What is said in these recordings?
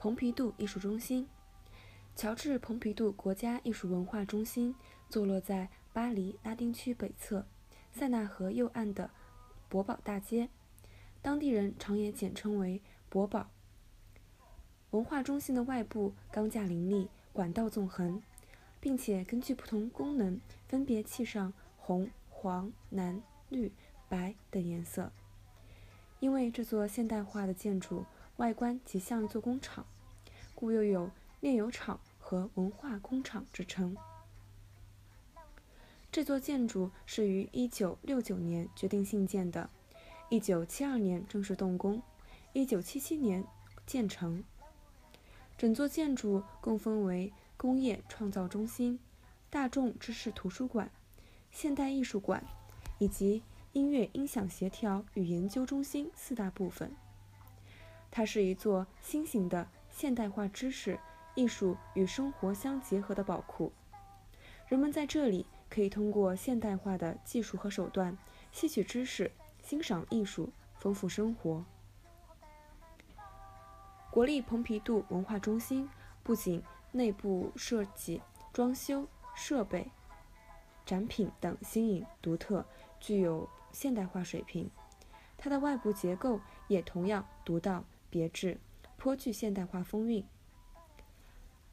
蓬皮杜艺术中心。乔治·蓬皮杜国家艺术文化中心坐落在巴黎拉丁区北侧，塞纳河右岸的博宝大街，当地人常也简称为博宝。文化中心的外部钢架林立，管道纵横，并且根据不同功能分别砌上红、黄、蓝、绿、白等颜色。因为这座现代化的建筑。外观极像一座工厂，故又有炼油厂和文化工厂之称。这座建筑是于1969年决定兴建的，1972年正式动工，1977年建成。整座建筑共分为工业创造中心、大众知识图书馆、现代艺术馆以及音乐音响协调与研究中心四大部分。它是一座新型的现代化知识、艺术与生活相结合的宝库。人们在这里可以通过现代化的技术和手段吸取知识、欣赏艺术、丰富生活。国立蓬皮杜文化中心不仅内部设计、装修、设备、展品等新颖独特，具有现代化水平，它的外部结构也同样独到。别致，颇具现代化风韵。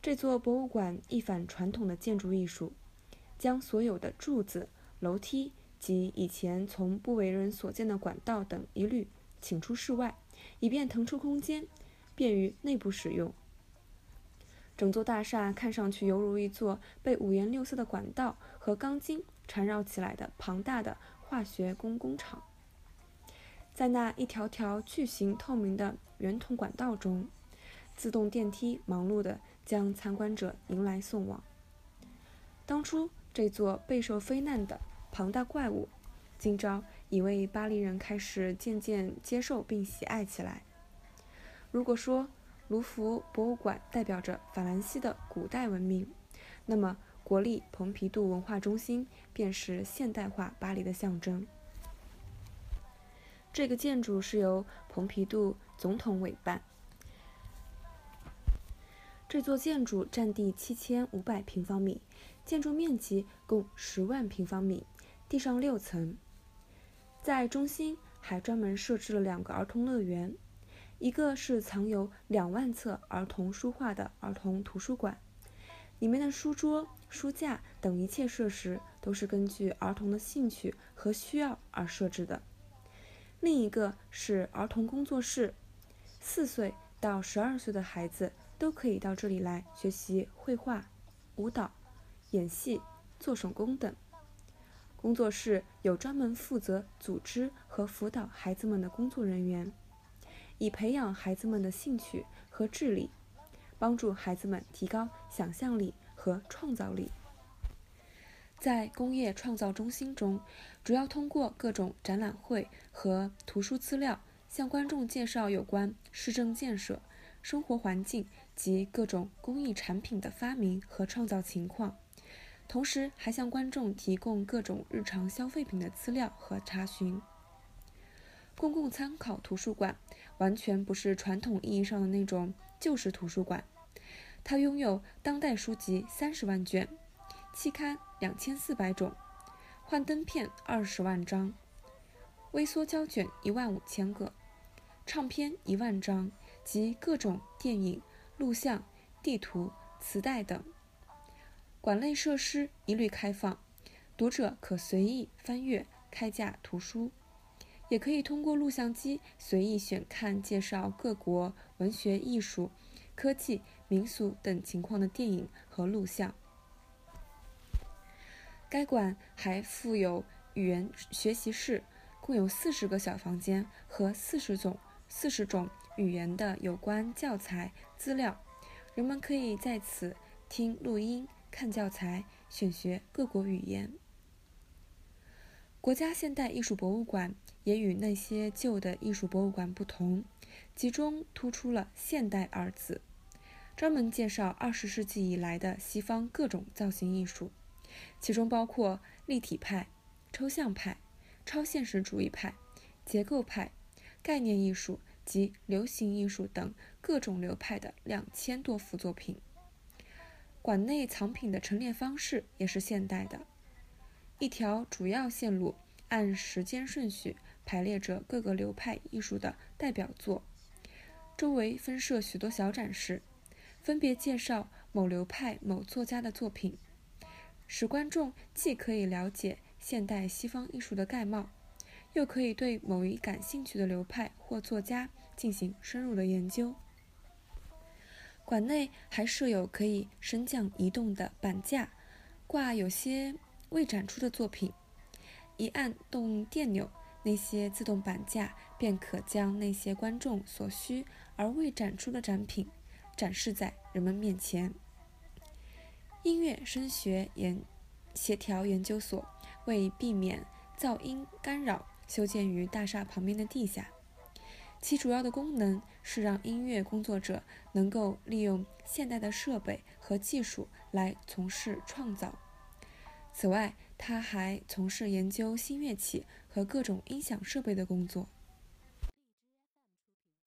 这座博物馆一反传统的建筑艺术，将所有的柱子、楼梯及以前从不为人所见的管道等一律请出室外，以便腾出空间，便于内部使用。整座大厦看上去犹如一座被五颜六色的管道和钢筋缠绕起来的庞大的化学工工厂。在那一条条巨型透明的圆筒管道中，自动电梯忙碌地将参观者迎来送往。当初这座备受非难的庞大怪物，今朝已为巴黎人开始渐渐接受并喜爱起来。如果说卢浮博物馆代表着法兰西的古代文明，那么国立蓬皮杜文化中心便是现代化巴黎的象征。这个建筑是由蓬皮杜总统委办。这座建筑占地七千五百平方米，建筑面积共十万平方米，地上六层。在中心还专门设置了两个儿童乐园，一个是藏有两万册儿童书画的儿童图书馆，里面的书桌、书架等一切设施都是根据儿童的兴趣和需要而设置的。另一个是儿童工作室，四岁到十二岁的孩子都可以到这里来学习绘画、舞蹈、演戏、做手工等。工作室有专门负责组织和辅导孩子们的工作人员，以培养孩子们的兴趣和智力，帮助孩子们提高想象力和创造力。在工业创造中心中，主要通过各种展览会和图书资料，向观众介绍有关市政建设、生活环境及各种工艺产品的发明和创造情况，同时还向观众提供各种日常消费品的资料和查询。公共参考图书馆完全不是传统意义上的那种旧式图书馆，它拥有当代书籍三十万卷。期刊两千四百种，幻灯片二十万张，微缩胶卷一万五千个，唱片一万张及各种电影、录像、地图、磁带等。馆内设施一律开放，读者可随意翻阅开架图书，也可以通过录像机随意选看介绍各国文学、艺术、科技、民俗等情况的电影和录像。该馆还附有语言学习室，共有四十个小房间和四十种四十种语言的有关教材资料，人们可以在此听录音、看教材、选学各国语言。国家现代艺术博物馆也与那些旧的艺术博物馆不同，集中突出了“现代”二字，专门介绍二十世纪以来的西方各种造型艺术。其中包括立体派、抽象派、超现实主义派、结构派、概念艺术、及流行艺术等各种流派的两千多幅作品。馆内藏品的陈列方式也是现代的，一条主要线路按时间顺序排列着各个流派艺术的代表作，周围分设许多小展示，分别介绍某流派某作家的作品，使观众既可以了解现代西方艺术的概貌，又可以对某一感兴趣的流派或作家进行深入的研究。馆内还设有可以升降移动的板架，挂有些未展出的作品。一按动电钮，那些自动板架便可将那些观众所需而未展出的展品展示在人们面前。音乐声学研协调研究所为避免噪音干扰，修建于大厦旁边的地下。其主要的功能是让音乐工作者能够利用现代的设备和技术来从事创造。此外，他还从事研究新乐器和各种音响设备的工作。